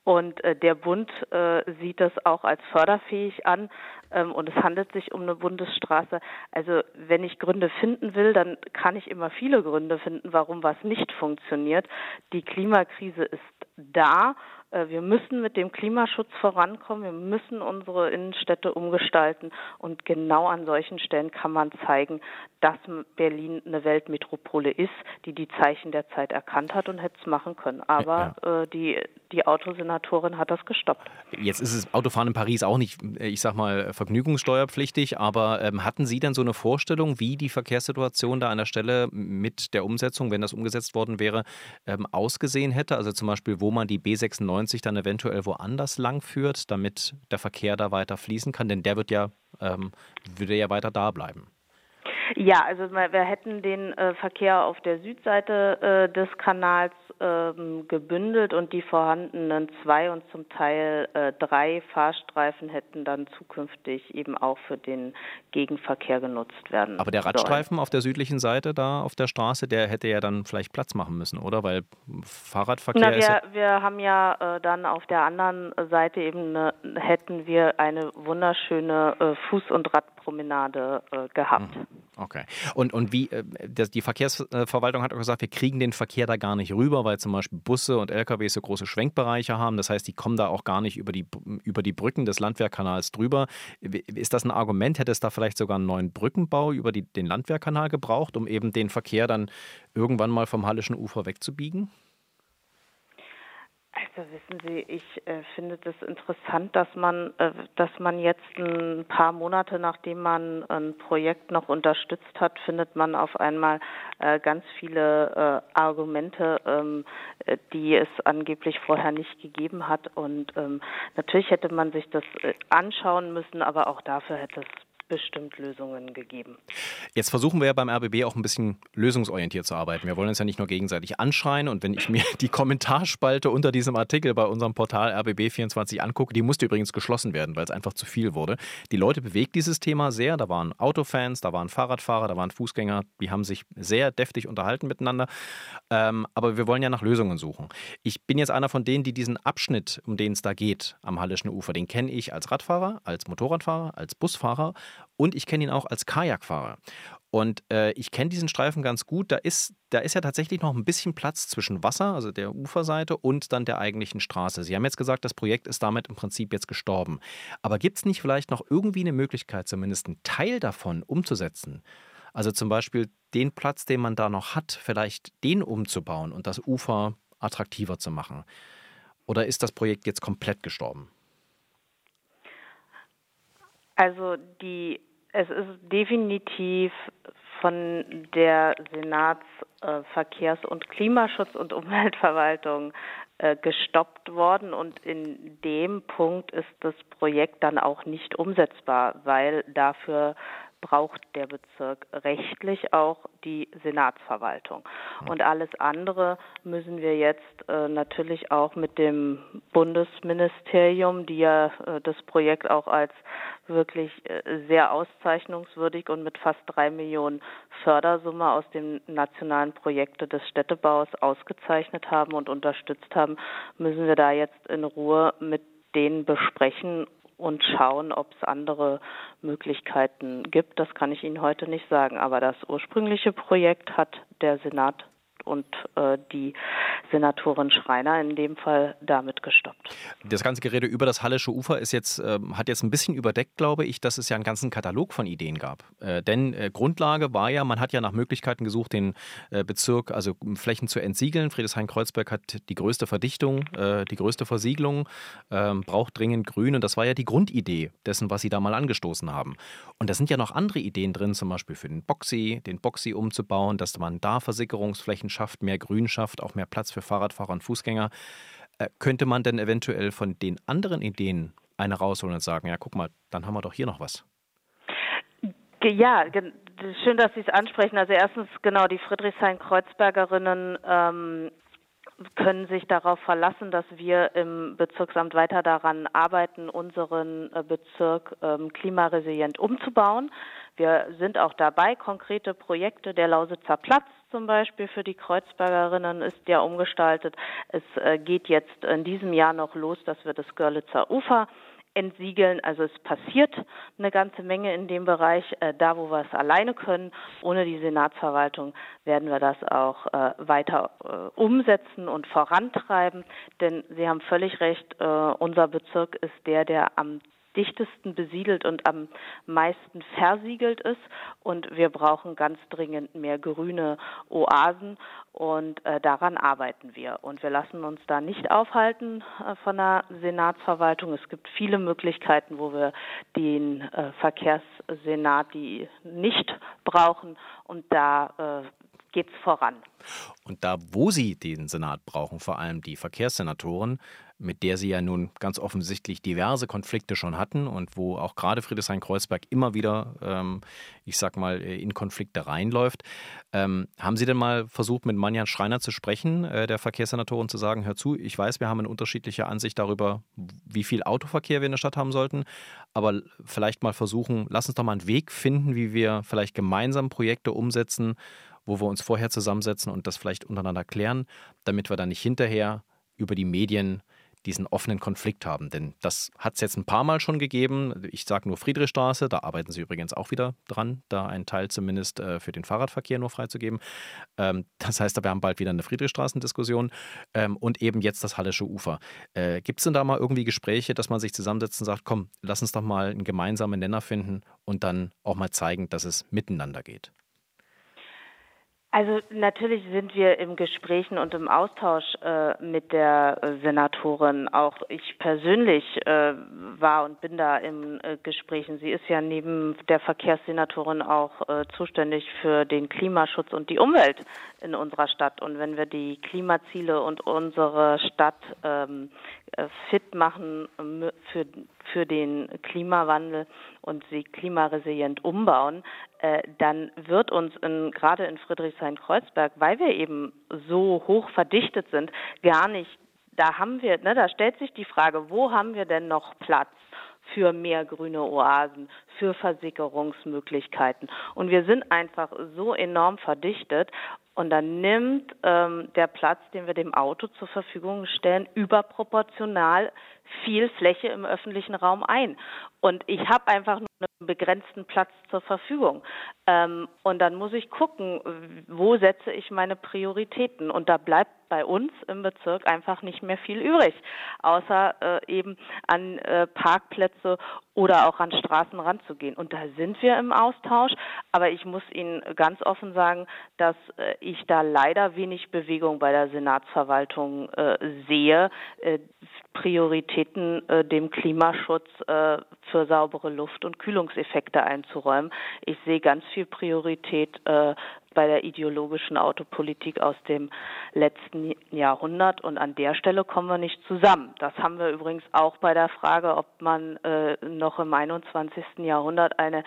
Und äh, der Bund äh, sieht das auch als förderfähig an. Ähm, und es handelt sich um eine Bundesstraße. Also wenn ich Gründe finden will, dann kann ich immer viele Gründe finden, warum was nicht funktioniert. Die Klimakrise ist da wir müssen mit dem Klimaschutz vorankommen. Wir müssen unsere Innenstädte umgestalten. Und genau an solchen Stellen kann man zeigen, dass Berlin eine Weltmetropole ist, die die Zeichen der Zeit erkannt hat und hätte es machen können. Aber ja. äh, die, die Autosenatorin hat das gestoppt. Jetzt ist es Autofahren in Paris auch nicht, ich sag mal, vergnügungssteuerpflichtig. Aber ähm, hatten Sie denn so eine Vorstellung, wie die Verkehrssituation da an der Stelle mit der Umsetzung, wenn das umgesetzt worden wäre, ähm, ausgesehen hätte? Also zum Beispiel, wo man die B96 1990 dann eventuell woanders lang führt, damit der Verkehr da weiter fließen kann? Denn der wird ja, ähm, würde ja weiter da bleiben. Ja, also wir hätten den äh, Verkehr auf der Südseite äh, des Kanals ähm, gebündelt und die vorhandenen zwei und zum Teil äh, drei Fahrstreifen hätten dann zukünftig eben auch für den Gegenverkehr genutzt werden. Aber der Radstreifen sollen. auf der südlichen Seite da auf der Straße, der hätte ja dann vielleicht Platz machen müssen, oder? Weil Fahrradverkehr Na, wir, ist. Ja wir haben ja äh, dann auf der anderen Seite eben eine, hätten wir eine wunderschöne äh, Fuß- und Radpromenade äh, gehabt. Mhm. Okay. Und, und wie, äh, die Verkehrsverwaltung hat auch gesagt, wir kriegen den Verkehr da gar nicht rüber, weil zum Beispiel Busse und LKWs so große Schwenkbereiche haben. Das heißt, die kommen da auch gar nicht über die, über die Brücken des Landwehrkanals drüber. Ist das ein Argument? Hätte es da vielleicht sogar einen neuen Brückenbau über die, den Landwehrkanal gebraucht, um eben den Verkehr dann irgendwann mal vom Hallischen Ufer wegzubiegen? Also wissen Sie, ich äh, finde das interessant, dass man, äh, dass man jetzt ein paar Monate nachdem man ein Projekt noch unterstützt hat, findet man auf einmal äh, ganz viele äh, Argumente, ähm, äh, die es angeblich vorher nicht gegeben hat. Und ähm, natürlich hätte man sich das äh, anschauen müssen, aber auch dafür hätte es bestimmt Lösungen gegeben. Jetzt versuchen wir ja beim RBB auch ein bisschen lösungsorientiert zu arbeiten. Wir wollen uns ja nicht nur gegenseitig anschreien und wenn ich mir die Kommentarspalte unter diesem Artikel bei unserem Portal RBB24 angucke, die musste übrigens geschlossen werden, weil es einfach zu viel wurde. Die Leute bewegt dieses Thema sehr. Da waren Autofans, da waren Fahrradfahrer, da waren Fußgänger, die haben sich sehr deftig unterhalten miteinander. Ähm, aber wir wollen ja nach Lösungen suchen. Ich bin jetzt einer von denen, die diesen Abschnitt, um den es da geht, am Hallischen Ufer, den kenne ich als Radfahrer, als Motorradfahrer, als Busfahrer und ich kenne ihn auch als Kajakfahrer. Und äh, ich kenne diesen Streifen ganz gut. Da ist, da ist ja tatsächlich noch ein bisschen Platz zwischen Wasser, also der Uferseite, und dann der eigentlichen Straße. Sie haben jetzt gesagt, das Projekt ist damit im Prinzip jetzt gestorben. Aber gibt es nicht vielleicht noch irgendwie eine Möglichkeit, zumindest einen Teil davon umzusetzen? Also zum Beispiel den Platz, den man da noch hat, vielleicht den umzubauen und das Ufer attraktiver zu machen? Oder ist das Projekt jetzt komplett gestorben? Also die, es ist definitiv von der Senatsverkehrs- äh, und Klimaschutz- und Umweltverwaltung äh, gestoppt worden und in dem Punkt ist das Projekt dann auch nicht umsetzbar, weil dafür braucht der Bezirk rechtlich auch die Senatsverwaltung. Und alles andere müssen wir jetzt äh, natürlich auch mit dem Bundesministerium, die ja äh, das Projekt auch als wirklich äh, sehr auszeichnungswürdig und mit fast drei Millionen Fördersumme aus dem nationalen Projekte des Städtebaus ausgezeichnet haben und unterstützt haben, müssen wir da jetzt in Ruhe mit denen besprechen und schauen, ob es andere Möglichkeiten gibt. Das kann ich Ihnen heute nicht sagen. Aber das ursprüngliche Projekt hat der Senat und äh, die Senatorin Schreiner in dem Fall damit gestoppt. Das ganze Gerede über das Hallische Ufer ist jetzt, äh, hat jetzt ein bisschen überdeckt, glaube ich, dass es ja einen ganzen Katalog von Ideen gab. Äh, denn äh, Grundlage war ja, man hat ja nach Möglichkeiten gesucht, den äh, Bezirk, also Flächen zu entsiegeln. Friedrichshain-Kreuzberg hat die größte Verdichtung, äh, die größte Versiegelung, ähm, braucht dringend Grün und das war ja die Grundidee dessen, was sie da mal angestoßen haben. Und da sind ja noch andere Ideen drin, zum Beispiel für den Boxy, den Boxy umzubauen, dass man da Versickerungsflächen schafft, mehr Grün schafft, auch mehr Platz für Fahrradfahrer und Fußgänger. Äh, könnte man denn eventuell von den anderen Ideen eine rausholen und sagen, ja, guck mal, dann haben wir doch hier noch was? Ja, schön, dass Sie es ansprechen. Also erstens genau die Friedrichshain-Kreuzbergerinnen ähm, können sich darauf verlassen, dass wir im Bezirksamt weiter daran arbeiten, unseren äh, Bezirk ähm, klimaresilient umzubauen. Wir sind auch dabei, konkrete Projekte der Lausitzer Platz zum Beispiel für die Kreuzbergerinnen ist ja umgestaltet. Es äh, geht jetzt in diesem Jahr noch los, dass wir das Görlitzer Ufer entsiegeln. Also es passiert eine ganze Menge in dem Bereich. Äh, da, wo wir es alleine können, ohne die Senatsverwaltung, werden wir das auch äh, weiter umsetzen und vorantreiben. Denn Sie haben völlig recht, unser Bezirk ist der, der am dichtesten besiedelt und am meisten versiegelt ist. Und wir brauchen ganz dringend mehr grüne Oasen und äh, daran arbeiten wir. Und wir lassen uns da nicht aufhalten äh, von der Senatsverwaltung. Es gibt viele Möglichkeiten, wo wir den äh, Verkehrssenat die nicht brauchen. Und da äh, geht es voran. Und da, wo Sie den Senat brauchen, vor allem die Verkehrssenatoren, mit der Sie ja nun ganz offensichtlich diverse Konflikte schon hatten und wo auch gerade Friedrichshain-Kreuzberg immer wieder, ähm, ich sag mal, äh, in Konflikte reinläuft. Ähm, haben Sie denn mal versucht, mit Manjan Schreiner zu sprechen, äh, der Verkehrssenatorin, zu sagen, hör zu, ich weiß, wir haben eine unterschiedliche Ansicht darüber, wie viel Autoverkehr wir in der Stadt haben sollten, aber vielleicht mal versuchen, lass uns doch mal einen Weg finden, wie wir vielleicht gemeinsam Projekte umsetzen, wo wir uns vorher zusammensetzen und das vielleicht untereinander klären, damit wir dann nicht hinterher über die Medien diesen offenen Konflikt haben. Denn das hat es jetzt ein paar Mal schon gegeben. Ich sage nur Friedrichstraße, da arbeiten sie übrigens auch wieder dran, da einen Teil zumindest äh, für den Fahrradverkehr nur freizugeben. Ähm, das heißt, wir haben bald wieder eine Friedrichstraßendiskussion ähm, und eben jetzt das Hallische Ufer. Äh, Gibt es denn da mal irgendwie Gespräche, dass man sich zusammensetzt und sagt, komm, lass uns doch mal einen gemeinsamen Nenner finden und dann auch mal zeigen, dass es miteinander geht? Also natürlich sind wir im Gesprächen und im Austausch äh, mit der Senatorin. Auch ich persönlich äh, war und bin da im äh, Gesprächen. Sie ist ja neben der Verkehrssenatorin auch äh, zuständig für den Klimaschutz und die Umwelt in unserer Stadt. Und wenn wir die Klimaziele und unsere Stadt ähm, äh, fit machen für, für den Klimawandel und sie klimaresilient umbauen, äh, dann wird uns in, gerade in Friedrichshain-Kreuzberg, weil wir eben so hoch verdichtet sind, gar nicht, da haben wir, ne, da stellt sich die Frage, wo haben wir denn noch Platz? für mehr grüne Oasen, für Versickerungsmöglichkeiten. Und wir sind einfach so enorm verdichtet und dann nimmt ähm, der Platz, den wir dem Auto zur Verfügung stellen, überproportional viel Fläche im öffentlichen Raum ein. Und ich habe einfach nur einen begrenzten Platz zur Verfügung. Ähm, und dann muss ich gucken, wo setze ich meine Prioritäten. Und da bleibt bei uns im Bezirk einfach nicht mehr viel übrig, außer äh, eben an äh, Parkplätze oder auch an Straßen ranzugehen. Und da sind wir im Austausch. Aber ich muss Ihnen ganz offen sagen, dass äh, ich da leider wenig Bewegung bei der Senatsverwaltung äh, sehe. Äh, Prioritäten äh, dem Klimaschutz äh, für saubere Luft und Kühlungseffekte einzuräumen. Ich sehe ganz viel Priorität äh, bei der ideologischen Autopolitik aus dem letzten Jahrhundert und an der Stelle kommen wir nicht zusammen. Das haben wir übrigens auch bei der Frage, ob man äh, noch im 21. Jahrhundert eine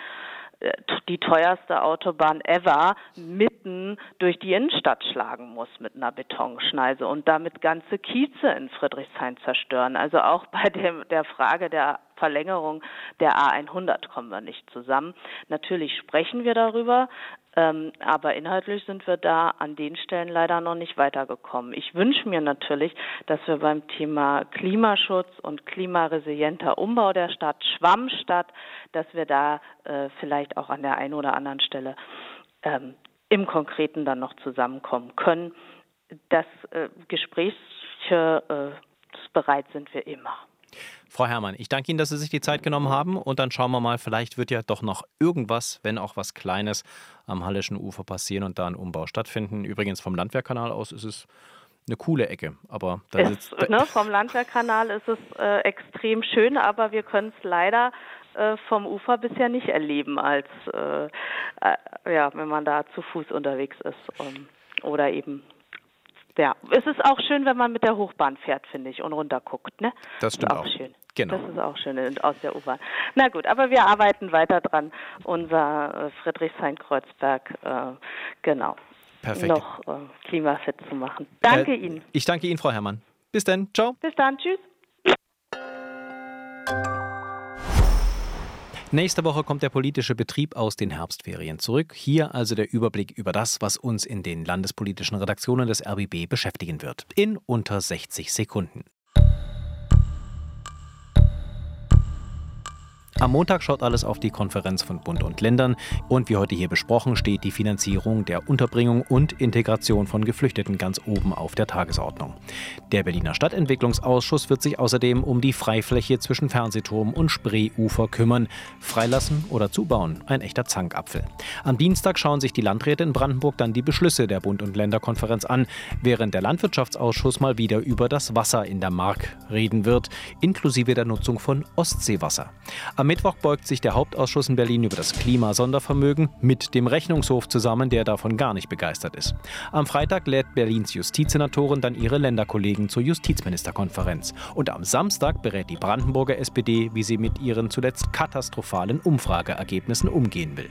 die teuerste Autobahn ever mitten durch die Innenstadt schlagen muss mit einer Betonschneise und damit ganze Kieze in Friedrichshain zerstören. Also auch bei dem, der Frage der Verlängerung der A100 kommen wir nicht zusammen. Natürlich sprechen wir darüber, ähm, aber inhaltlich sind wir da an den Stellen leider noch nicht weitergekommen. Ich wünsche mir natürlich, dass wir beim Thema Klimaschutz und klimaresilienter Umbau der Stadt, Schwammstadt, dass wir da äh, vielleicht auch an der einen oder anderen Stelle ähm, im Konkreten dann noch zusammenkommen können. Das äh, Gespräche äh, sind wir immer. Frau Herrmann, ich danke Ihnen, dass Sie sich die Zeit genommen haben und dann schauen wir mal, vielleicht wird ja doch noch irgendwas, wenn auch was Kleines, am Hallischen Ufer passieren und da ein Umbau stattfinden. Übrigens vom Landwehrkanal aus ist es eine coole Ecke, aber da sitzt ne, vom Landwehrkanal ist es äh, extrem schön, aber wir können es leider äh, vom Ufer bisher nicht erleben, als äh, äh ja, wenn man da zu Fuß unterwegs ist um, oder eben ja, es ist auch schön, wenn man mit der Hochbahn fährt, finde ich, und runterguckt. Ne? Das stimmt auch. auch. Schön. Genau. Das ist auch schön aus der U-Bahn. Na gut, aber wir arbeiten weiter dran, unser äh, Friedrichshain-Kreuzberg, äh, genau, Perfekt. noch äh, klimafit zu machen. Danke äh, Ihnen. Ich danke Ihnen, Frau Herrmann. Bis dann. Ciao. Bis dann. Tschüss. Nächste Woche kommt der politische Betrieb aus den Herbstferien zurück. Hier also der Überblick über das, was uns in den landespolitischen Redaktionen des RBB beschäftigen wird. In unter 60 Sekunden. Am Montag schaut alles auf die Konferenz von Bund und Ländern und wie heute hier besprochen steht die Finanzierung der Unterbringung und Integration von Geflüchteten ganz oben auf der Tagesordnung. Der Berliner Stadtentwicklungsausschuss wird sich außerdem um die Freifläche zwischen Fernsehturm und Spreeufer kümmern. Freilassen oder zubauen, ein echter Zankapfel. Am Dienstag schauen sich die Landräte in Brandenburg dann die Beschlüsse der Bund- und Länderkonferenz an, während der Landwirtschaftsausschuss mal wieder über das Wasser in der Mark reden wird, inklusive der Nutzung von Ostseewasser. Am Mittwoch beugt sich der Hauptausschuss in Berlin über das Klimasondervermögen mit dem Rechnungshof zusammen, der davon gar nicht begeistert ist. Am Freitag lädt Berlins Justizsenatorin dann ihre Länderkollegen zur Justizministerkonferenz. Und am Samstag berät die Brandenburger SPD, wie sie mit ihren zuletzt katastrophalen Umfrageergebnissen umgehen will.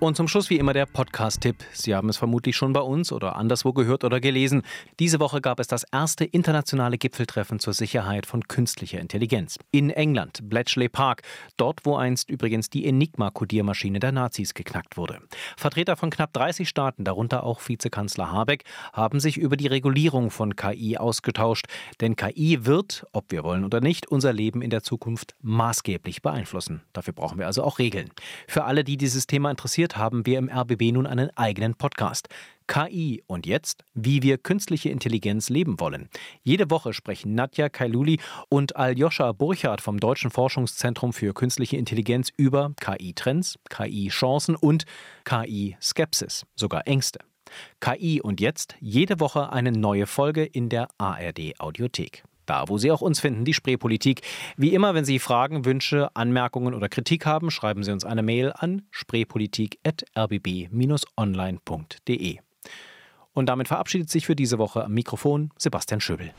Und zum Schluss wie immer der Podcast-Tipp. Sie haben es vermutlich schon bei uns oder anderswo gehört oder gelesen. Diese Woche gab es das erste internationale Gipfeltreffen zur Sicherheit von künstlicher Intelligenz. In England, Bletchley Park, dort wo einst übrigens die Enigma-Kodiermaschine der Nazis geknackt wurde. Vertreter von knapp 30 Staaten, darunter auch Vizekanzler Habeck, haben sich über die Regulierung von KI ausgetauscht. Denn KI wird, ob wir wollen oder nicht, unser Leben in der Zukunft maßgeblich beeinflussen. Dafür brauchen wir also auch Regeln. Für alle, die dieses Thema interessiert, produziert, haben wir im RBB nun einen eigenen Podcast. KI und jetzt, wie wir künstliche Intelligenz leben wollen. Jede Woche sprechen Nadja Kailuli und Aljoscha Burchardt vom Deutschen Forschungszentrum für künstliche Intelligenz über KI-Trends, KI-Chancen und KI-Skepsis, sogar Ängste. KI und jetzt, jede Woche eine neue Folge in der ARD Audiothek da, wo Sie auch uns finden, die Spreepolitik. Wie immer, wenn Sie Fragen, Wünsche, Anmerkungen oder Kritik haben, schreiben Sie uns eine Mail an spreepolitik.rbb-online.de. Und damit verabschiedet sich für diese Woche am Mikrofon Sebastian Schöbel.